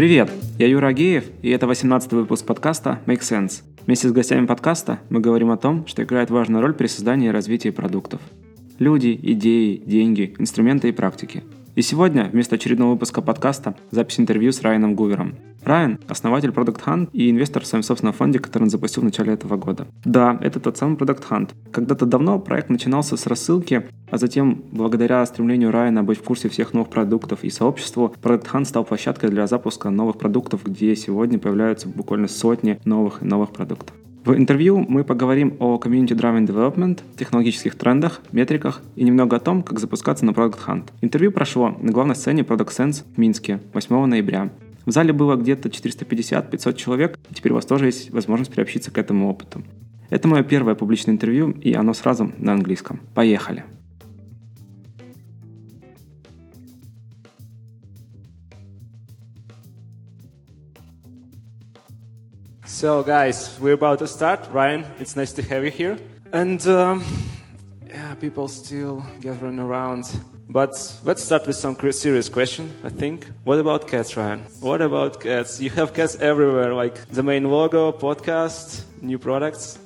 Привет, я Юра Агеев, и это 18 выпуск подкаста Make Sense. Вместе с гостями подкаста мы говорим о том, что играет важную роль при создании и развитии продуктов. Люди, идеи, деньги, инструменты и практики – и сегодня, вместо очередного выпуска подкаста, запись интервью с Райаном Гувером. Райан – основатель Product Hunt и инвестор в своем собственном фонде, который он запустил в начале этого года. Да, это тот самый Product Hunt. Когда-то давно проект начинался с рассылки, а затем, благодаря стремлению Райана быть в курсе всех новых продуктов и сообществу, Product Hunt стал площадкой для запуска новых продуктов, где сегодня появляются буквально сотни новых и новых продуктов. В интервью мы поговорим о Community Driven Development, технологических трендах, метриках и немного о том, как запускаться на Product Hunt. Интервью прошло на главной сцене Product Sense в Минске 8 ноября. В зале было где-то 450-500 человек, и теперь у вас тоже есть возможность приобщиться к этому опыту. Это мое первое публичное интервью, и оно сразу на английском. Поехали! So, guys, we're about to start. Ryan, it's nice to have you here. And um, yeah, people still gathering around. But let's start with some serious question, I think. What about cats, Ryan? What about cats? You have cats everywhere, like the main logo, podcast, new products.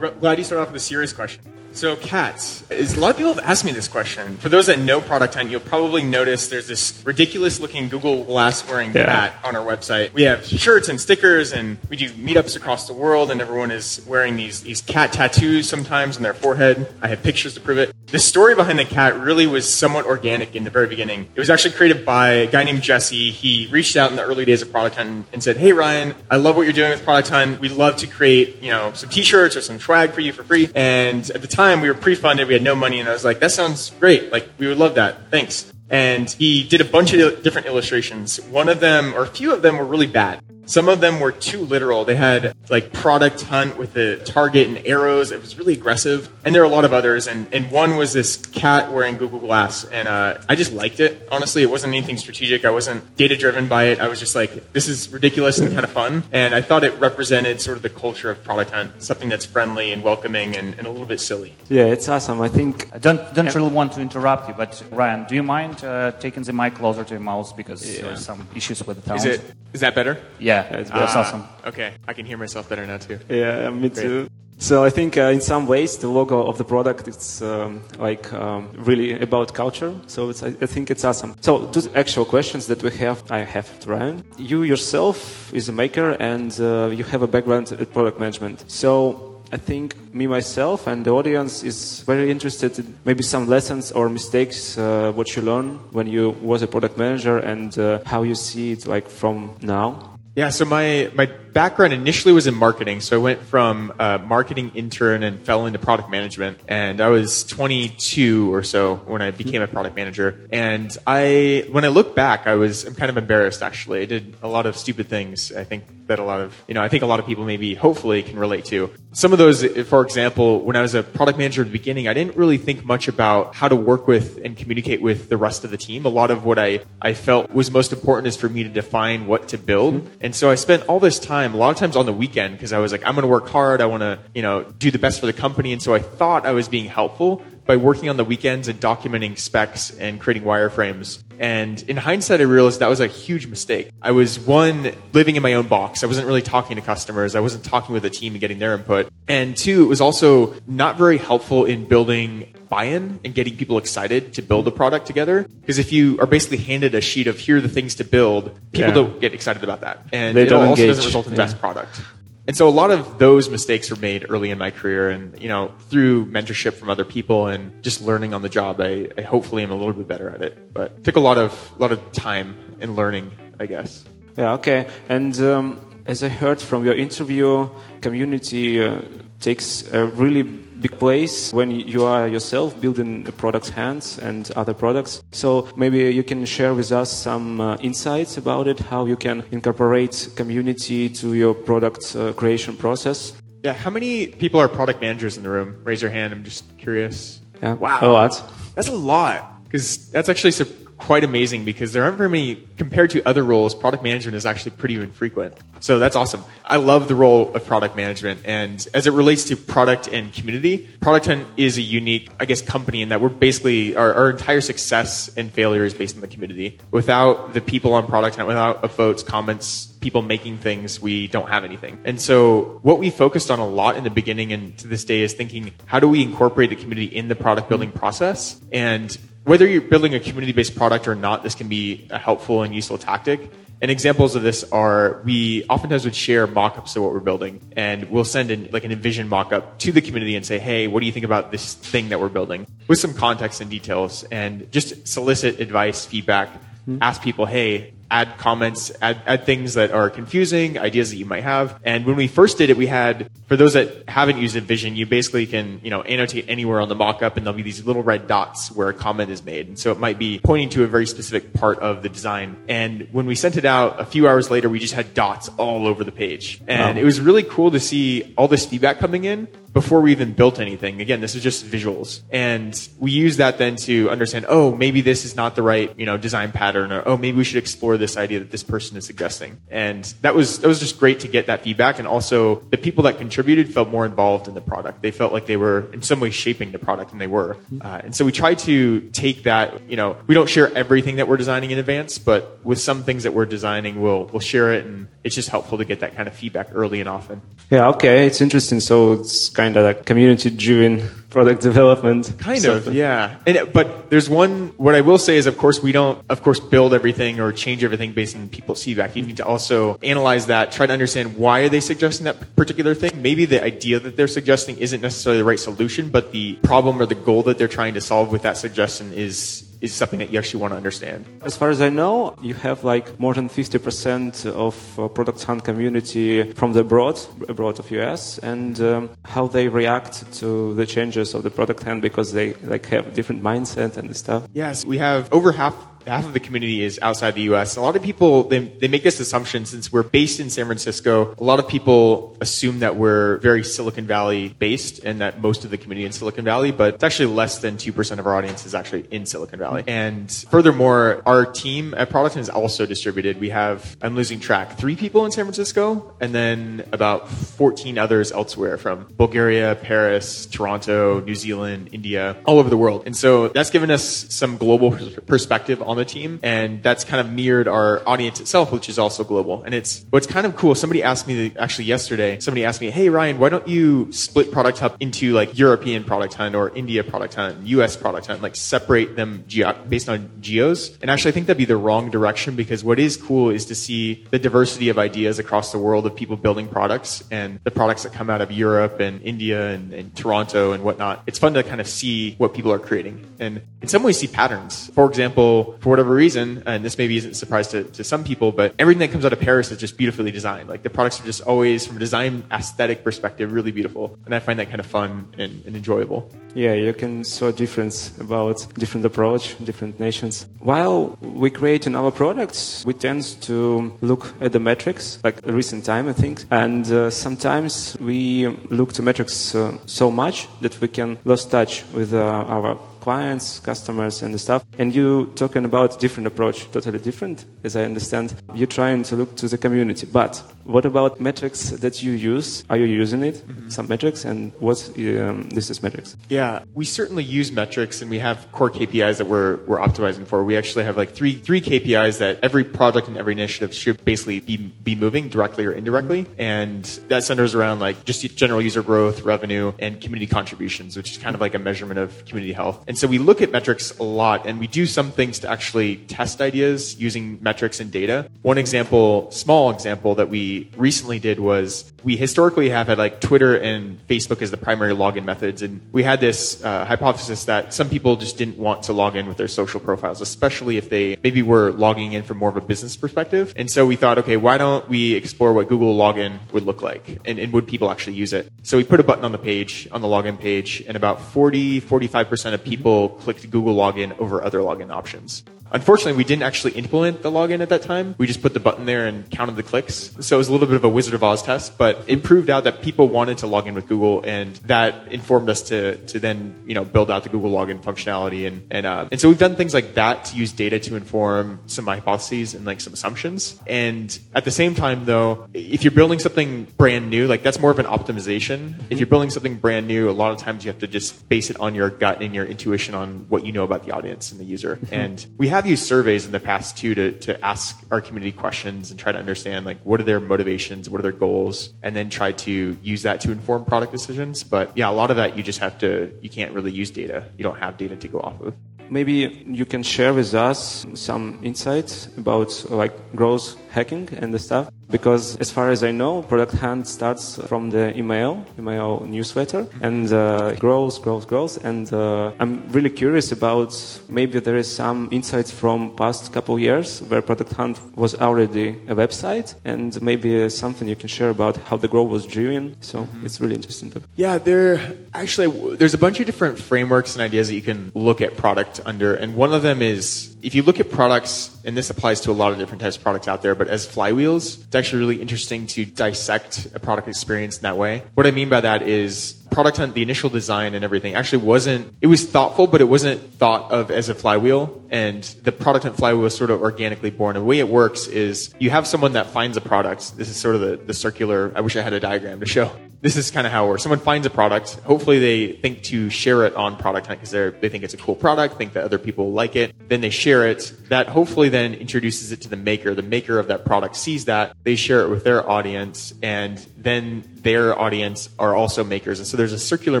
Glad you started off with a serious question. So cats. Is, a lot of people have asked me this question. For those that know Product Hunt, you'll probably notice there's this ridiculous looking Google Glass wearing yeah. cat on our website. We have shirts and stickers and we do meetups across the world and everyone is wearing these, these cat tattoos sometimes on their forehead. I have pictures to prove it. The story behind the cat really was somewhat organic in the very beginning. It was actually created by a guy named Jesse. He reached out in the early days of Product Hunt and said, Hey Ryan, I love what you're doing with Product Hunt. We'd love to create, you know, some t-shirts or some swag for you for free. And at the time time we were pre-funded, we had no money, and I was like, that sounds great. Like we would love that. Thanks. And he did a bunch of different illustrations. One of them, or a few of them, were really bad. Some of them were too literal. They had like product hunt with the target and arrows. It was really aggressive. And there are a lot of others. And, and one was this cat wearing Google Glass. And uh, I just liked it. Honestly, it wasn't anything strategic. I wasn't data driven by it. I was just like, this is ridiculous and kind of fun. And I thought it represented sort of the culture of product hunt, something that's friendly and welcoming and, and a little bit silly. Yeah, it's awesome. I think. I don't, don't really want to interrupt you, but Ryan, do you mind uh, taking the mic closer to your mouth because yeah. there's some issues with the sound? Is, it, is that better? Yeah. Yeah, it's That's awesome. Okay, I can hear myself better now too. Yeah, me Great. too. So I think uh, in some ways the logo of the product is um, like um, really about culture. So I, I, think it's awesome. So two actual questions that we have, I have to Ryan. You yourself is a maker and uh, you have a background in product management. So I think me myself and the audience is very interested in maybe some lessons or mistakes uh, what you learn when you was a product manager and uh, how you see it like from now. Yeah, so my, my background initially was in marketing. So I went from a marketing intern and fell into product management. And I was 22 or so when I became a product manager. And I, when I look back, I was, I'm kind of embarrassed actually. I did a lot of stupid things. I think that a lot of, you know, I think a lot of people maybe hopefully can relate to. Some of those, for example, when I was a product manager at the beginning, I didn't really think much about how to work with and communicate with the rest of the team. A lot of what I, I felt was most important is for me to define what to build. Mm-hmm. And so I spent all this time, a lot of times on the weekend, because I was like, I'm going to work hard. I want to, you know, do the best for the company. And so I thought I was being helpful by working on the weekends and documenting specs and creating wireframes. And in hindsight, I realized that was a huge mistake. I was one, living in my own box. I wasn't really talking to customers. I wasn't talking with the team and getting their input. And two, it was also not very helpful in building buy-in and getting people excited to build a product together. Because if you are basically handed a sheet of here are the things to build, people yeah. don't get excited about that. And they it also engage. doesn't result in yeah. best product. And so a lot of those mistakes were made early in my career and, you know, through mentorship from other people and just learning on the job, I, I hopefully am a little bit better at it. But it took a lot of, a lot of time and learning, I guess. Yeah, okay. And um, as I heard from your interview, community uh, takes a really big place when you are yourself building Product Hunt and other products. So maybe you can share with us some uh, insights about it, how you can incorporate community to your product uh, creation process. Yeah, how many people are product managers in the room? Raise your hand. I'm just curious. Yeah. Wow. A lot. That's a lot because that's actually quite amazing because there aren't very many, compared to other roles, product management is actually pretty infrequent. So that's awesome. I love the role of product management. And as it relates to product and community, Product Hunt is a unique, I guess, company in that we're basically, our, our entire success and failure is based on the community. Without the people on Product Hunt, without votes, comments, people making things, we don't have anything. And so what we focused on a lot in the beginning and to this day is thinking, how do we incorporate the community in the product building process? And whether you're building a community based product or not, this can be a helpful and useful tactic. And examples of this are we oftentimes would share mock-ups of what we're building and we'll send in like an InVision mock-up to the community and say, hey, what do you think about this thing that we're building? With some context and details and just solicit advice, feedback, mm-hmm. ask people, hey, add comments, add, add things that are confusing, ideas that you might have. And when we first did it, we had, for those that haven't used InVision, you basically can, you know, annotate anywhere on the mockup and there'll be these little red dots where a comment is made. And so it might be pointing to a very specific part of the design. And when we sent it out, a few hours later, we just had dots all over the page. And wow. it was really cool to see all this feedback coming in before we even built anything. Again, this is just visuals. And we use that then to understand, oh, maybe this is not the right, you know, design pattern or, oh, maybe we should explore this idea that this person is suggesting. And that was, that was just great to get that feedback. And also the people that contributed felt more involved in the product. They felt like they were in some way shaping the product and they were. Uh, and so we try to take that, you know, we don't share everything that we're designing in advance, but with some things that we're designing, we'll, we'll share it. And it's just helpful to get that kind of feedback early and often. Yeah. Okay. It's interesting. So it's kind kind of community driven product development. Kind of, yeah. And, but there's one, what I will say is, of course, we don't, of course, build everything or change everything based on people's feedback. You need to also analyze that, try to understand why are they suggesting that particular thing. Maybe the idea that they're suggesting isn't necessarily the right solution, but the problem or the goal that they're trying to solve with that suggestion is is something that you actually want to understand. As far as I know, you have like more than 50% of uh, Product Hunt community from the abroad, abroad of US, and um, how they react to the changes of the Product Hunt because they like have different mindset and stuff. Yes, we have over half half of the community is outside the US. A lot of people, they, they make this assumption since we're based in San Francisco, a lot of people assume that we're very Silicon Valley based and that most of the community in Silicon Valley, but it's actually less than 2% of our audience is actually in Silicon Valley. And furthermore, our team at Product is also distributed. We have, I'm losing track, three people in San Francisco and then about 14 others elsewhere from Bulgaria, Paris, Toronto, New Zealand, India, all over the world. And so that's given us some global perspective on on the team, and that's kind of mirrored our audience itself, which is also global. And it's what's kind of cool. Somebody asked me actually yesterday. Somebody asked me, "Hey Ryan, why don't you split Product Hunt into like European Product Hunt or India Product Hunt, US Product Hunt, like separate them based on geos?" And actually, I think that'd be the wrong direction because what is cool is to see the diversity of ideas across the world of people building products and the products that come out of Europe and India and, and Toronto and whatnot. It's fun to kind of see what people are creating and in some ways see patterns. For example, for whatever reason, and this maybe isn't a surprise to, to some people, but everything that comes out of Paris is just beautifully designed. Like the products are just always, from a design aesthetic perspective, really beautiful. And I find that kind of fun and, and enjoyable. Yeah, you can saw a difference about different approach, different nations. While we create in our products, we tend to look at the metrics, like recent time, I think. And uh, sometimes we look to metrics uh, so much that we can lose touch with uh, our clients, customers, and the stuff. And you talking about different approach, totally different, as I understand. You're trying to look to the community. But what about metrics that you use? Are you using it? Mm-hmm. Some metrics, and what um, this is metrics? Yeah, we certainly use metrics, and we have core KPIs that we're we're optimizing for. We actually have like three three KPIs that every project and every initiative should basically be be moving directly or indirectly, mm-hmm. and that centers around like just general user growth, revenue, and community contributions, which is kind of like a measurement of community health. And so we look at metrics a lot and we do some things to actually test ideas using metrics and data. One example, small example that we recently did was we historically have had like Twitter and Facebook as the primary login methods. And we had this uh, hypothesis that some people just didn't want to log in with their social profiles, especially if they maybe were logging in from more of a business perspective. And so we thought, okay, why don't we explore what Google login would look like and, and would people actually use it? So we put a button on the page, on the login page, and about 40, 45% of people people clicked Google login over other login options. Unfortunately, we didn't actually implement the login at that time. We just put the button there and counted the clicks. So it was a little bit of a Wizard of Oz test, but it proved out that people wanted to log in with Google, and that informed us to to then you know build out the Google login functionality, and and uh, and so we've done things like that to use data to inform some hypotheses and like some assumptions. And at the same time, though, if you're building something brand new, like that's more of an optimization. If you're building something brand new, a lot of times you have to just base it on your gut and your intuition on what you know about the audience and the user. And we have used surveys in the past too to, to ask our community questions and try to understand like what are their motivations, what are their goals, and then try to use that to inform product decisions. But yeah, a lot of that you just have to, you can't really use data. You don't have data to go off of. Maybe you can share with us some insights about like growth hacking and the stuff. Because as far as I know, Product Hunt starts from the email, email newsletter, and uh, grows, grows, grows. And uh, I'm really curious about maybe there is some insights from past couple years where Product Hunt was already a website, and maybe something you can share about how the growth was driven. So mm-hmm. it's really interesting. Yeah, there actually there's a bunch of different frameworks and ideas that you can look at product under, and one of them is if you look at products, and this applies to a lot of different types of products out there, but as flywheels, it's actually really interesting to dissect a product experience in that way. What I mean by that is product hunt, the initial design and everything actually wasn't, it was thoughtful, but it wasn't thought of as a flywheel. And the product hunt flywheel was sort of organically born. And the way it works is you have someone that finds a product. This is sort of the, the circular, I wish I had a diagram to show this is kind of how it works. Someone finds a product. Hopefully, they think to share it on Product Hunt because they think it's a cool product, think that other people like it. Then they share it. That hopefully then introduces it to the maker. The maker of that product sees that. They share it with their audience, and then their audience are also makers. And so there's a circular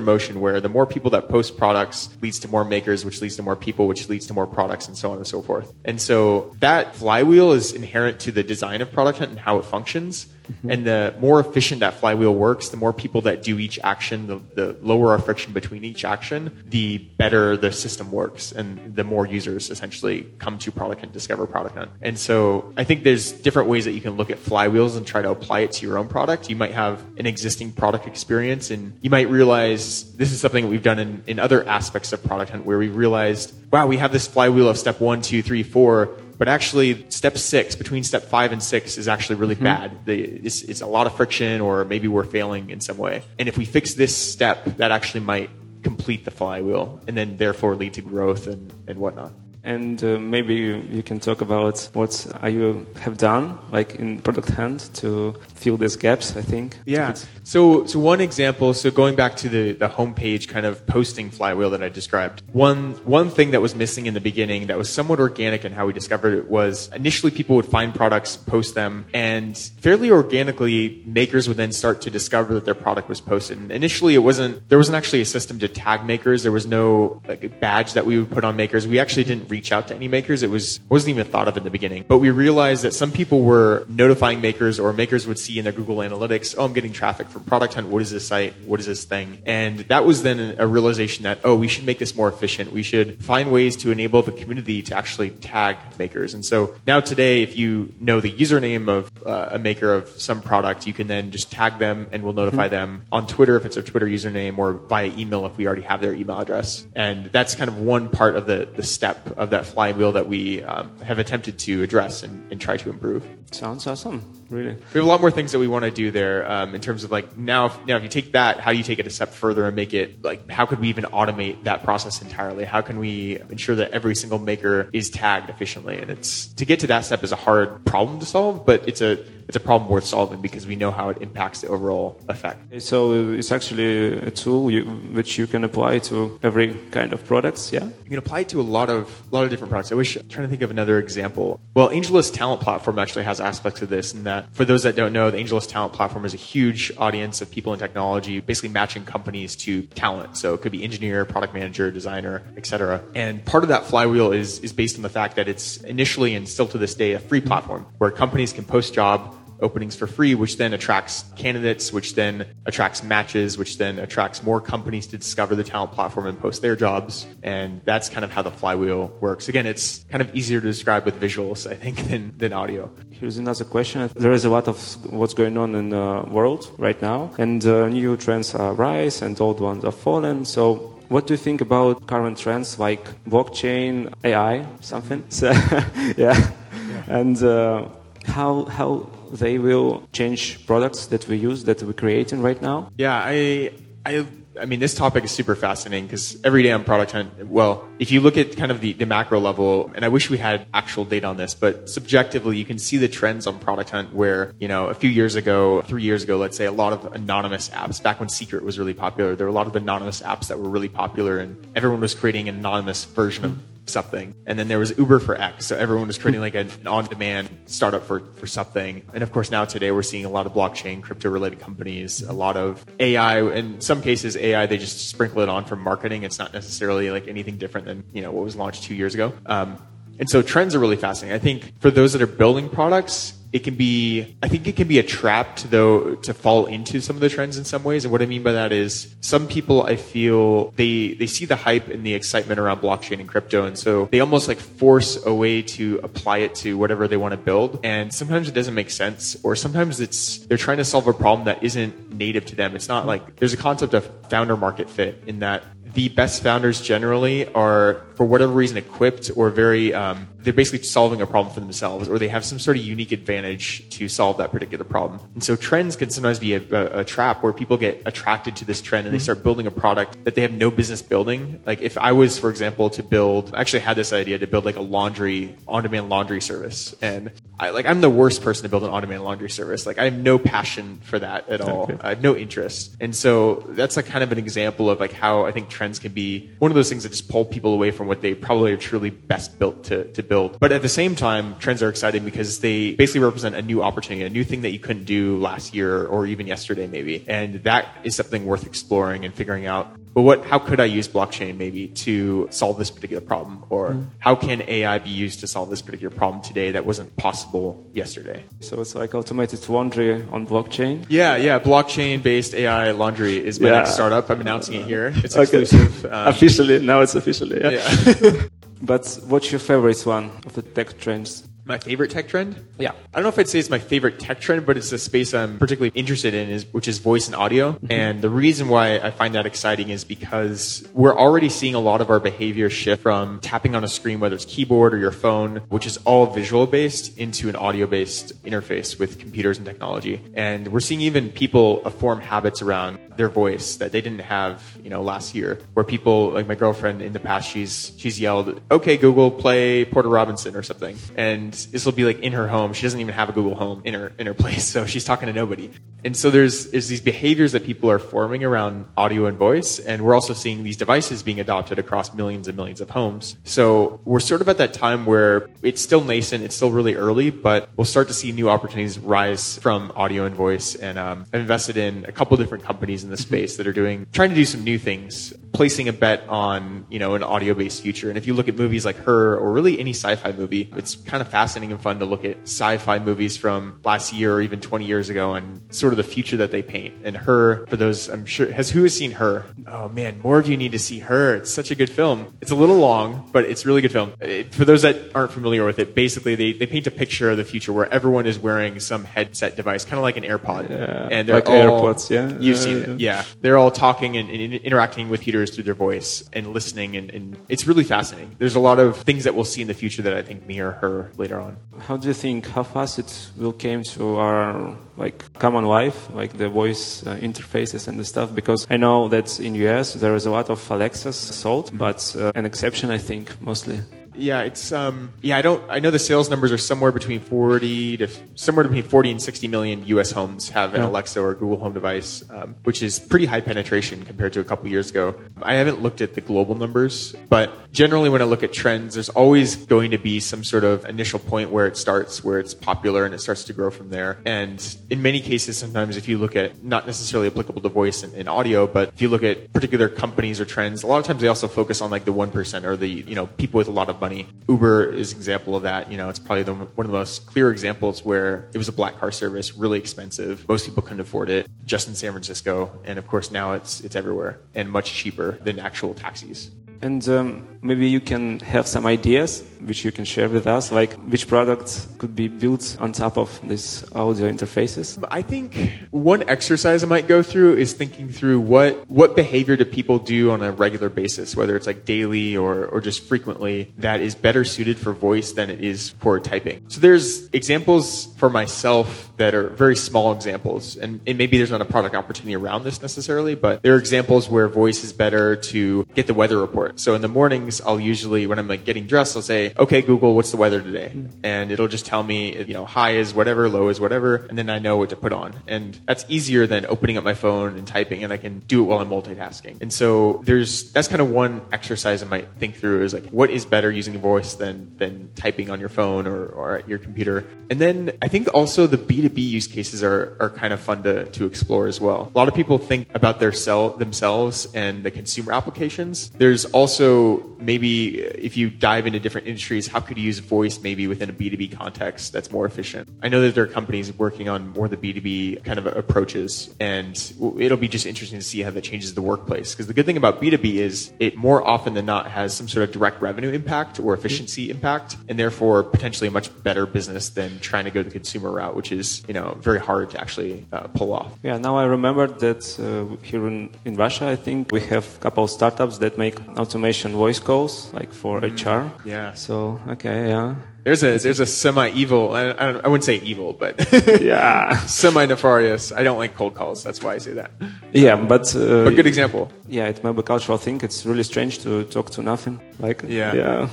motion where the more people that post products leads to more makers, which leads to more people, which leads to more products, and so on and so forth. And so that flywheel is inherent to the design of Product Hunt and how it functions. Mm-hmm. And the more efficient that flywheel works, the more people that do each action, the, the lower our friction between each action, the better the system works and the more users essentially come to Product and discover Product Hunt. And so I think there's different ways that you can look at flywheels and try to apply it to your own product. You might have an existing product experience and you might realize this is something that we've done in, in other aspects of Product Hunt where we realized, wow, we have this flywheel of step one, two, three, four but actually, step six, between step five and six, is actually really mm-hmm. bad. The, it's, it's a lot of friction, or maybe we're failing in some way. And if we fix this step, that actually might complete the flywheel and then therefore lead to growth and, and whatnot and uh, maybe you, you, can talk about what you have done like in product hunt to fill these gaps i think. Yeah. So so one example so going back to the the homepage kind of posting flywheel that i described one one thing that was missing in the beginning that was somewhat organic in how we discovered it was initially people would find products post them and fairly organically makers would then start to discover that their product was posted. And initially it wasn't there wasn't actually a system to tag makers. There was no like badge that we would put on makers. We actually didn't reach out to any makers. It was wasn't even thought of in the beginning. But we realized that some people were notifying makers, or makers would see in their Google Analytics, "Oh, I'm getting traffic from Product Hunt. What is this site? What is this thing?" And that was then a realization that oh, we should make this more efficient. We should find ways to enable the community to actually tag makers. And so now today, if you know the username of uh, a maker of some product, you can then just tag them, and we'll notify mm-hmm. them on Twitter if it's a Twitter username, or via email if we already have their email address. And that's kind of one part of the the step of of that flywheel that we um, have attempted to address and, and, try to improve. Sounds awesome, really. We have a lot more things that we want to do there um, in terms of like now, if, now if you take that, how do you take it a step further and make it like how could we even automate that process entirely? How can we ensure that every single maker is tagged efficiently? And it's to get to that step is a hard problem to solve, but it's a it's a problem worth solving because we know how it impacts the overall effect. So it's actually a tool you, which you can apply to every kind of products. Yeah, you can apply it to a lot of a lot of different products. I wish I'm trying to think of another example. Well, AngelList Talent Platform actually has aspects of this, And that for those that don't know, the AngelList Talent Platform is a huge audience of people in technology, basically matching companies to talent. So it could be engineer, product manager, designer, etc. And part of that flywheel is is based on the fact that it's initially and still to this day a free platform where companies can post job openings for free, which then attracts candidates, which then attracts matches, which then attracts more companies to discover the talent platform and post their jobs. And that's kind of how the flywheel works. Again, it's kind of easier to describe with visuals, I think, than, than audio. Here's another question. There is a lot of what's going on in the world right now, and uh, new trends are rise and old ones are fallen. So what do you think about current trends like blockchain, AI, something? So, yeah. yeah. And uh, how how they will change products that we use that we're creating right now? Yeah, I I I mean, this topic is super fascinating because every day on Product Hunt, well, if you look at kind of the, the macro level, and I wish we had actual data on this, but subjectively, you can see the trends on Product Hunt where, you know, a few years ago, three years ago, let's say, a lot of anonymous apps, back when Secret was really popular, there were a lot of anonymous apps that were really popular, and everyone was creating an anonymous version of something. And then there was Uber for X. So everyone was creating like an on-demand startup for, for something. And of course now today we're seeing a lot of blockchain, crypto related companies, a lot of AI. In some cases AI, they just sprinkle it on for marketing. It's not necessarily like anything different than, you know, what was launched two years ago. Um, and so trends are really fascinating. I think for those that are building products, it can be i think it can be a trap to though to fall into some of the trends in some ways. And what i mean by that is some people i feel they they see the hype and the excitement around blockchain and crypto. And so they almost like force a way to apply it to whatever they want to build. And sometimes it doesn't make sense. Or sometimes it's they're trying to solve a problem that isn't native to them. It's not like there's a concept of founder market fit in that the best founders generally are, for whatever reason, equipped or very, um, they're basically solving a problem for themselves, or they have some sort of unique advantage to solve that particular problem. And so trends can sometimes be a, a, a trap where people get attracted to this trend and they start building a product that they have no business building. Like if I was, for example, to build, I actually had this idea to build like a laundry, on-demand laundry service. And I, like, I'm the worst person to build an on-demand laundry service. Like I have no passion for that at all. Okay. I have no interest. And so that's like kind of an example of like how I think trends can be one of those things that just pull people away from what they probably are truly best built to, to build. But at the same time, trends are exciting because they basically represent a new opportunity, a new thing that you couldn't do last year or even yesterday maybe. And that is something worth exploring and figuring out but what, how could I use blockchain maybe to solve this particular problem? Or mm. how can AI be used to solve this particular problem today that wasn't possible yesterday? So it's like automated laundry on blockchain? Yeah, yeah. Blockchain based AI laundry is my yeah. next startup. I'm announcing it here. It's exclusive. Um, officially, now it's officially. Yeah. yeah. but what's your favorite one of the tech trends? My favorite tech trend? Yeah. I don't know if I'd say it's my favorite tech trend, but it's a space I'm particularly interested in, is which is voice and audio. Mm-hmm. And the reason why I find that exciting is because we're already seeing a lot of our behavior shift from tapping on a screen, whether it's keyboard or your phone, which is all visual based, into an audio based interface with computers and technology. And we're seeing even people form habits around their voice that they didn't have, you know, last year. Where people like my girlfriend in the past, she's she's yelled, "Okay, Google, play Porter Robinson" or something, and this will be like in her home. She doesn't even have a Google Home in her in her place, so she's talking to nobody. And so there's there's these behaviors that people are forming around audio and voice, and we're also seeing these devices being adopted across millions and millions of homes. So we're sort of at that time where it's still nascent, it's still really early, but we'll start to see new opportunities rise from audio and voice. And um, I've invested in a couple different companies in the space that are doing trying to do some new things, placing a bet on you know an audio based future. And if you look at movies like Her or really any sci-fi movie, it's kind of fascinating and fun to look at sci-fi movies from last year or even 20 years ago and sort of the future that they paint. And Her, for those I'm sure has who has seen Her? Oh man, more of you need to see Her. It's such a good film. It's a little long, but it's a really good film. It, for those that aren't familiar with it, basically they, they paint a picture of the future where everyone is wearing some headset device, kind of like an AirPod. Yeah, and they're like all, AirPods, yeah. You've seen it, yeah. They're all talking and, and interacting with computers through their voice and listening, and, and, it's really fascinating. There's a lot of things that we'll see in the future that I think mirror her later on. How do you think how fast it will came to our like common life, like the voice uh, interfaces and the stuff? Because I know that in US there is a lot of Alexas sold, but uh, an exception I think mostly. Yeah, it's um yeah, I don't I know the sales numbers are somewhere between 40 to somewhere between 40 and 60 million US homes have an yeah. Alexa or Google Home device, um, which is pretty high penetration compared to a couple years ago. I haven't looked at the global numbers, but generally when I look at trends, there's always going to be some sort of initial point where it starts, where it's popular and it starts to grow from there. And in many cases sometimes if you look at not necessarily applicable to voice and, and audio, but if you look at particular companies or trends, a lot of times they also focus on like the 1% or the, you know, people with a lot of money. Uber is an example of that. You know, it's probably the, one of the most clear examples where it was a black car service, really expensive. Most people couldn't afford it, just in San Francisco. And of course, now it's, it's everywhere and much cheaper than actual taxis. And um, maybe you can have some ideas which you can share with us, like which products could be built on top of these audio interfaces? I think one exercise I might go through is thinking through what what behavior do people do on a regular basis, whether it's like daily or, or just frequently, that is better suited for voice than it is for typing. So there's examples for myself that are very small examples, and, and maybe there's not a product opportunity around this necessarily, but there are examples where voice is better to get the weather report. So in the mornings, I'll usually, when I'm like getting dressed, I'll say, okay, Google, what's the weather today? And it'll just tell me, you know, high is whatever, low is whatever, and then I know what to put on. And that's easier than opening up my phone and typing, and I can do it while I'm multitasking. And so there's, that's kind of one exercise I might think through is like, what is better using voice than, than typing on your phone or, or at your computer? And then I think also the B2B use cases are, are kind of fun to, to explore as well. A lot of people think about their sell themselves and the consumer applications. There's also maybe if you dive into different industries, how could you use voice maybe within a B2B context that's more efficient? I know that there are companies working on more of the B2B kind of approaches, and it'll be just interesting to see how that changes the workplace. Because the good thing about B2B is it more often than not has some sort of direct revenue impact or efficiency impact, and therefore potentially a much better business than trying to go the consumer route, which is you know very hard to actually uh, pull off. Yeah, now I remember that uh, here in, in Russia, I think we have a couple of startups that make automation voice calls, like for HR. Yeah. So okay, yeah. There's a there's a semi evil. I, I, I, wouldn't say evil, but yeah, semi nefarious. I don't like cold calls. That's why I say that. Yeah, but uh, but good example. Yeah, it might be a cultural thing. It's really strange to talk to nothing. Like yeah, yeah.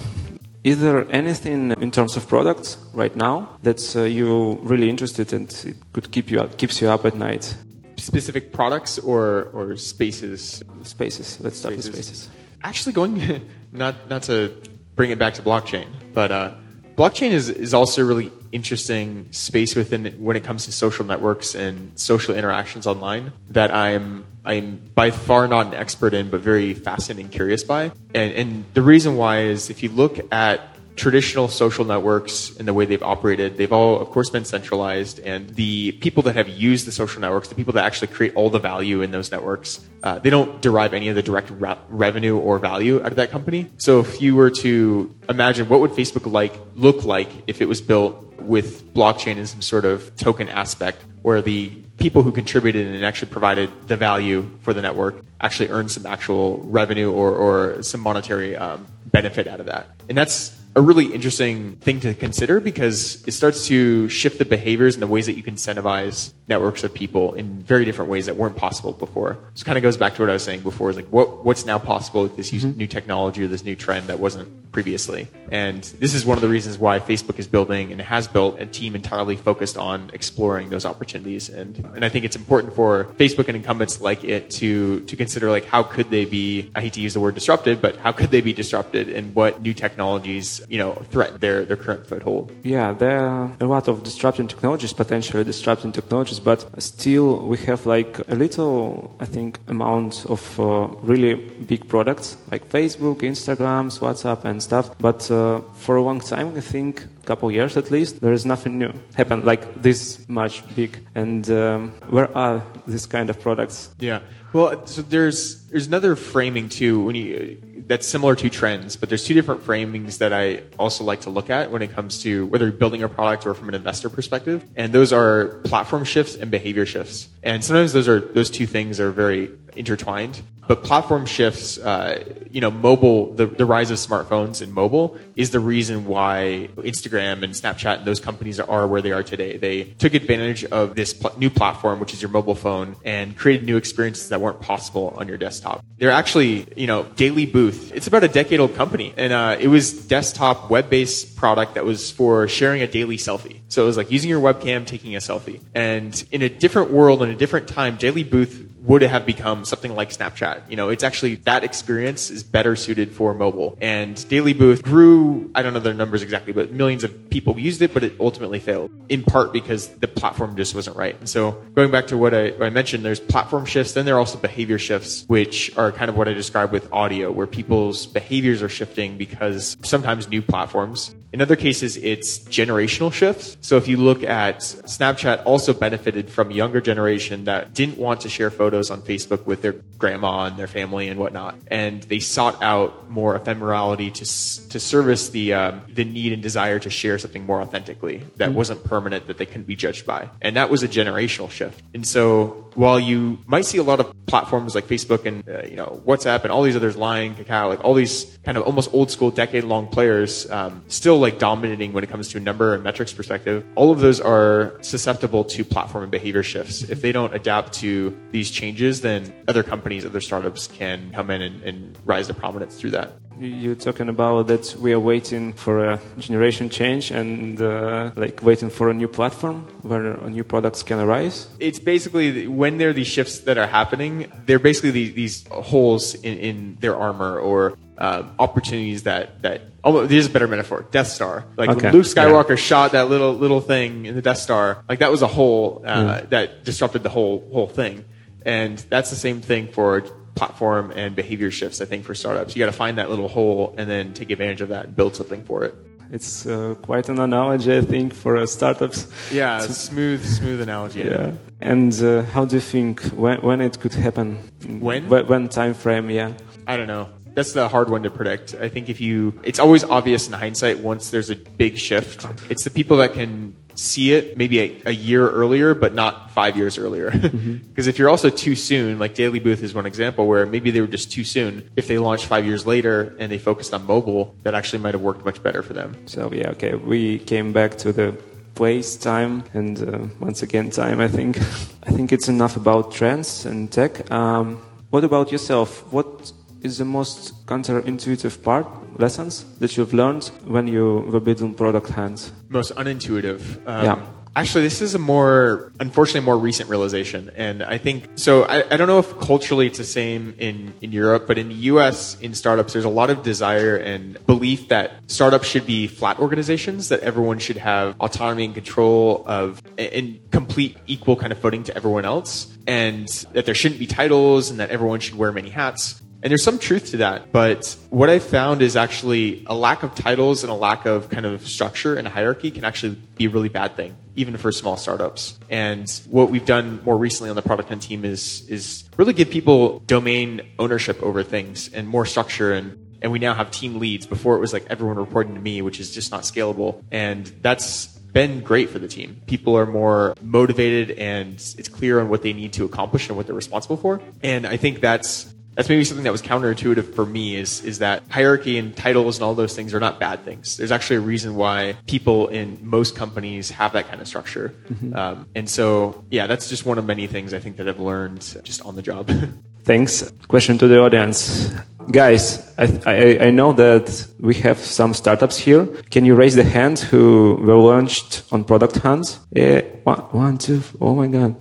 Is there anything in terms of products right now that uh, you really interested in? It could keep you up, keeps you up at night. Specific products or or spaces? Spaces. Let's start spaces. with spaces. Actually, going not not to bring it back to blockchain, but uh, blockchain is, is also a really interesting space within when it comes to social networks and social interactions online that I'm I'm by far not an expert in, but very fascinated and curious by. And and the reason why is if you look at traditional social networks and the way they've operated, they've all, of course, been centralized. And the people that have used the social networks, the people that actually create all the value in those networks, uh, they don't derive any of the direct re- revenue or value out of that company. So if you were to imagine what would Facebook like look like if it was built with blockchain and some sort of token aspect, where the people who contributed and actually provided the value for the network actually earned some actual revenue or, or some monetary um, benefit out of that. And that's a really interesting thing to consider because it starts to shift the behaviors and the ways that you can incentivize networks of people in very different ways that weren't possible before. So it kind of goes back to what I was saying before is like what what's now possible with this mm-hmm. new technology or this new trend that wasn't previously. And this is one of the reasons why Facebook is building and has built a team entirely focused on exploring those opportunities. And and I think it's important for Facebook and incumbents like it to to consider like how could they be I hate to use the word disrupted, but how could they be disrupted and what new technologies you know, threaten their, their current foothold. Yeah, there are a lot of disrupting technologies, potentially disrupting technologies, but still we have like a little, I think, amount of uh, really big products like Facebook, Instagram, WhatsApp, and stuff. But uh, for a long time, I think a couple years at least, there is nothing new happened like this much big. And um, where are these kind of products? Yeah. Well, so there's there's another framing too when you that's similar to trends, but there's two different framings that I also like to look at when it comes to whether you're building a product or from an investor perspective. And those are platform shifts and behavior shifts. And sometimes those are those two things are very intertwined. But platform shifts, uh, you know, mobile, the, the rise of smartphones and mobile is the reason why Instagram and Snapchat and those companies are where they are today. They took advantage of this pl- new platform, which is your mobile phone, and created new experiences that weren't possible on your desktop. They're actually, you know, Daily Booth. It's about a decade old company, and uh, it was desktop web based product that was for sharing a daily selfie. So it was like using your webcam, taking a selfie. And in a different world, in a different time, Daily Booth would have become something like Snapchat. You know, it's actually that experience is better suited for mobile. And Daily Booth grew, I don't know the numbers exactly, but millions of people used it, but it ultimately failed in part because the platform just wasn't right. And so going back to what I, what I mentioned, there's platform shifts, then there are also behavior shifts, which are kind of what I described with audio, where people's behaviors are shifting because sometimes new platforms. In other cases, it's generational shifts. So if you look at Snapchat also benefited from a younger generation that didn't want to share photos photos on Facebook with their grandma and their family and whatnot. And they sought out more ephemerality to to service the um, the need and desire to share something more authentically that mm-hmm. wasn't permanent that they couldn't be judged by. And that was a generational shift. And so while you might see a lot of platforms like Facebook and uh, you know WhatsApp and all these others, Line, Kakao, like all these kind of almost old school decade long players, um, still like dominating when it comes to a number and metrics perspective. All of those are susceptible to platform and behavior shifts. If they don't adapt to these changes, then other companies, other startups can come in and, and rise to prominence through that. You're talking about that we are waiting for a generation change and uh, like waiting for a new platform where new products can arise. It's basically when there are these shifts that are happening, they're basically these, these holes in, in their armor or uh, opportunities that that oh there's a better metaphor Death Star like okay. Luke Skywalker yeah. shot that little little thing in the Death Star like that was a hole uh, mm. that disrupted the whole whole thing and that's the same thing for platform and behavior shifts I think for startups. You got to find that little hole and then take advantage of that and build something for it. It's uh, quite an analogy I think for uh, startups. Yeah smooth smooth analogy. Yeah. And uh, how do you think when when it could happen? When? When time frame yeah. I don't know. That's the hard one to predict. I think if you, it's always obvious in hindsight once there's a big shift. It's the people that can see it maybe a, a year earlier, but not five years earlier. Because mm-hmm. if you're also too soon, like Daily Booth is one example where maybe they were just too soon. If they launched five years later and they focused on mobile, that actually might have worked much better for them. So yeah, okay, we came back to the place, time, and uh, once again time. I think I think it's enough about trends and tech. Um, what about yourself? What is the most counterintuitive part, lessons that you've learned when you were building Product Hunt? Most unintuitive. Um, yeah. Actually, this is a more, unfortunately, more recent realization. And I think, so I, I don't know if culturally it's the same in, in Europe, but in the US, in startups, there's a lot of desire and belief that startups should be flat organizations, that everyone should have autonomy and control of, and complete equal kind of footing to everyone else. And that there shouldn't be titles and that everyone should wear many hats. And there's some truth to that. But what I found is actually a lack of titles and a lack of kind of structure and hierarchy can actually be a really bad thing, even for small startups. And what we've done more recently on the product hunt team is, is really give people domain ownership over things and more structure and and we now have team leads. Before it was like everyone reporting to me, which is just not scalable. And that's been great for the team. People are more motivated and it's clear on what they need to accomplish and what they're responsible for. And I think that's that's maybe something that was counterintuitive for me is is that hierarchy and titles and all those things are not bad things. There's actually a reason why people in most companies have that kind of structure. Mm-hmm. Um, and so, yeah, that's just one of many things I think that I've learned just on the job. Thanks. Question to the audience. Guys, I, I, I, know that we have some startups here. Can you raise the hands who were launched on Product Hunt? Yeah, one, one, two. Oh my God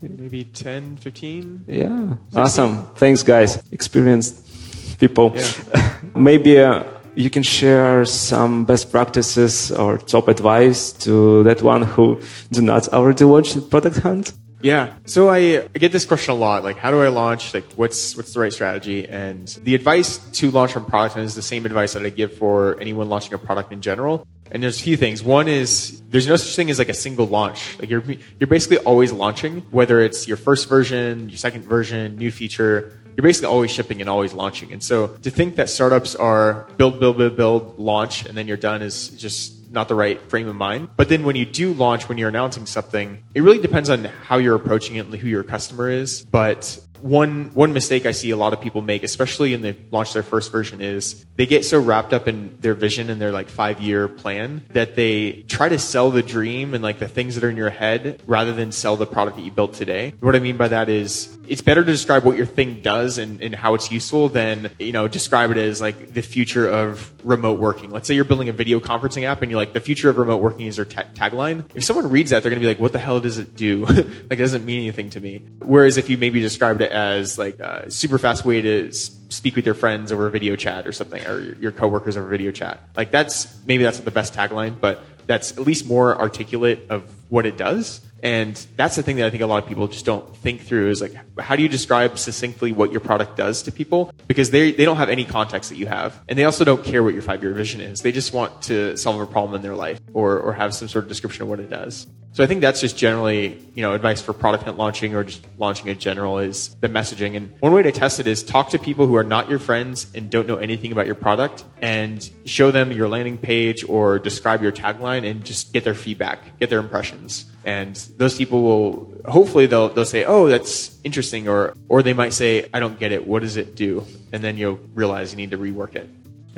maybe 10, 15? Yeah, 16? awesome. Thanks, guys. Experienced people. Yeah. maybe uh, you can share some best practices or top advice to that one who do not already launch product hunt. Yeah. So I, I, get this question a lot. Like, how do I launch? Like, what's what's the right strategy? And the advice to launch from product is the same advice that I give for anyone launching a product in general. And there's a few things. One is there's no such thing as like a single launch. Like you're you're basically always launching, whether it's your first version, your second version, new feature. You're basically always shipping and always launching. And so to think that startups are build, build, build, build, launch, and then you're done is just not the right frame of mind. But then when you do launch, when you're announcing something, it really depends on how you're approaching it and who your customer is. But one one mistake I see a lot of people make, especially when they launch their first version, is they get so wrapped up in their vision and their like five year plan that they try to sell the dream and like the things that are in your head rather than sell the product that you built today. What I mean by that is it's better to describe what your thing does and, and how it's useful than you know describe it as like the future of remote working. Let's say you're building a video conferencing app and you're like the future of remote working is your ta- tagline. If someone reads that, they're gonna be like, what the hell does it do? like it doesn't mean anything to me. Whereas if you maybe described it it as like a super fast way to speak with your friends over a video chat or something, or your coworkers over video chat. Like that's maybe that's not the best tagline, but that's at least more articulate of what it does. And that's the thing that I think a lot of people just don't think through is like, how do you describe succinctly what your product does to people? Because they, they don't have any context that you have. And they also don't care what your five year vision is. They just want to solve a problem in their life or, or have some sort of description of what it does. So I think that's just generally, you know, advice for product launching or just launching in general is the messaging. And one way to test it is talk to people who are not your friends and don't know anything about your product and show them your landing page or describe your tagline and just get their feedback, get their impressions. And those people will hopefully they'll they'll say, "Oh, that's interesting," or or they might say, "I don't get it. What does it do?" And then you'll realize you need to rework it.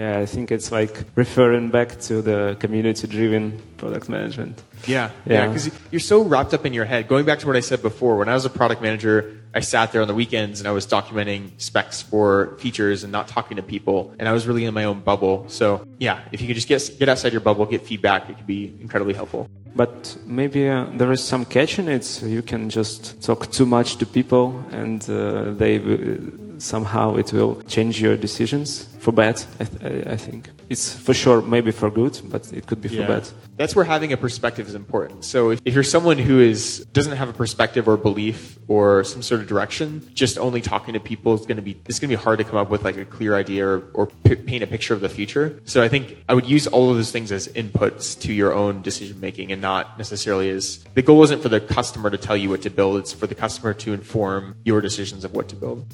Yeah, I think it's like referring back to the community-driven product management. Yeah, yeah, because yeah, you're so wrapped up in your head. Going back to what I said before, when I was a product manager, I sat there on the weekends and I was documenting specs for features and not talking to people, and I was really in my own bubble. So yeah, if you could just get get outside your bubble, get feedback, it could be incredibly helpful. But maybe uh, there is some catch in it. So you can just talk too much to people, and uh, they somehow it will change your decisions for bad. I, th- I, think it's for sure maybe for good, but it could be yeah. for bad. That's where having a perspective is important. So if, if you're someone who is doesn't have a perspective or belief or some sort of direction, just only talking to people is going to be it's going to be hard to come up with like a clear idea or, or p- paint a picture of the future. So I think I would use all of those things as inputs to your own decision making and not necessarily as the goal isn't for the customer to tell you what to build. It's for the customer to inform your decisions of what to build.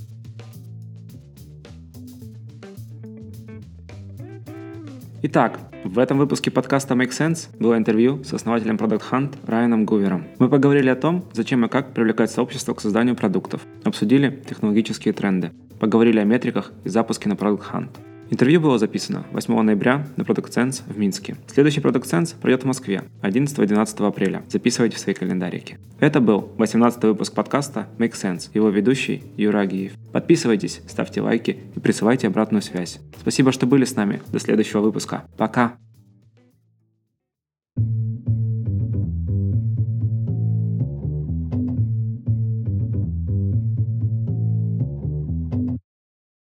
Итак, в этом выпуске подкаста Make Sense было интервью с основателем Product Hunt Райаном Гувером. Мы поговорили о том, зачем и как привлекать сообщество к созданию продуктов, обсудили технологические тренды, поговорили о метриках и запуске на Product Hunt. Интервью было записано 8 ноября на Product Sense в Минске. Следующий Product Sense пройдет в Москве 11-12 апреля. Записывайте в свои календарики. Это был 18 выпуск подкаста Make Sense, его ведущий Юра Агиев. Подписывайтесь, ставьте лайки и присылайте обратную связь. Спасибо, что были с нами. До следующего выпуска. Пока!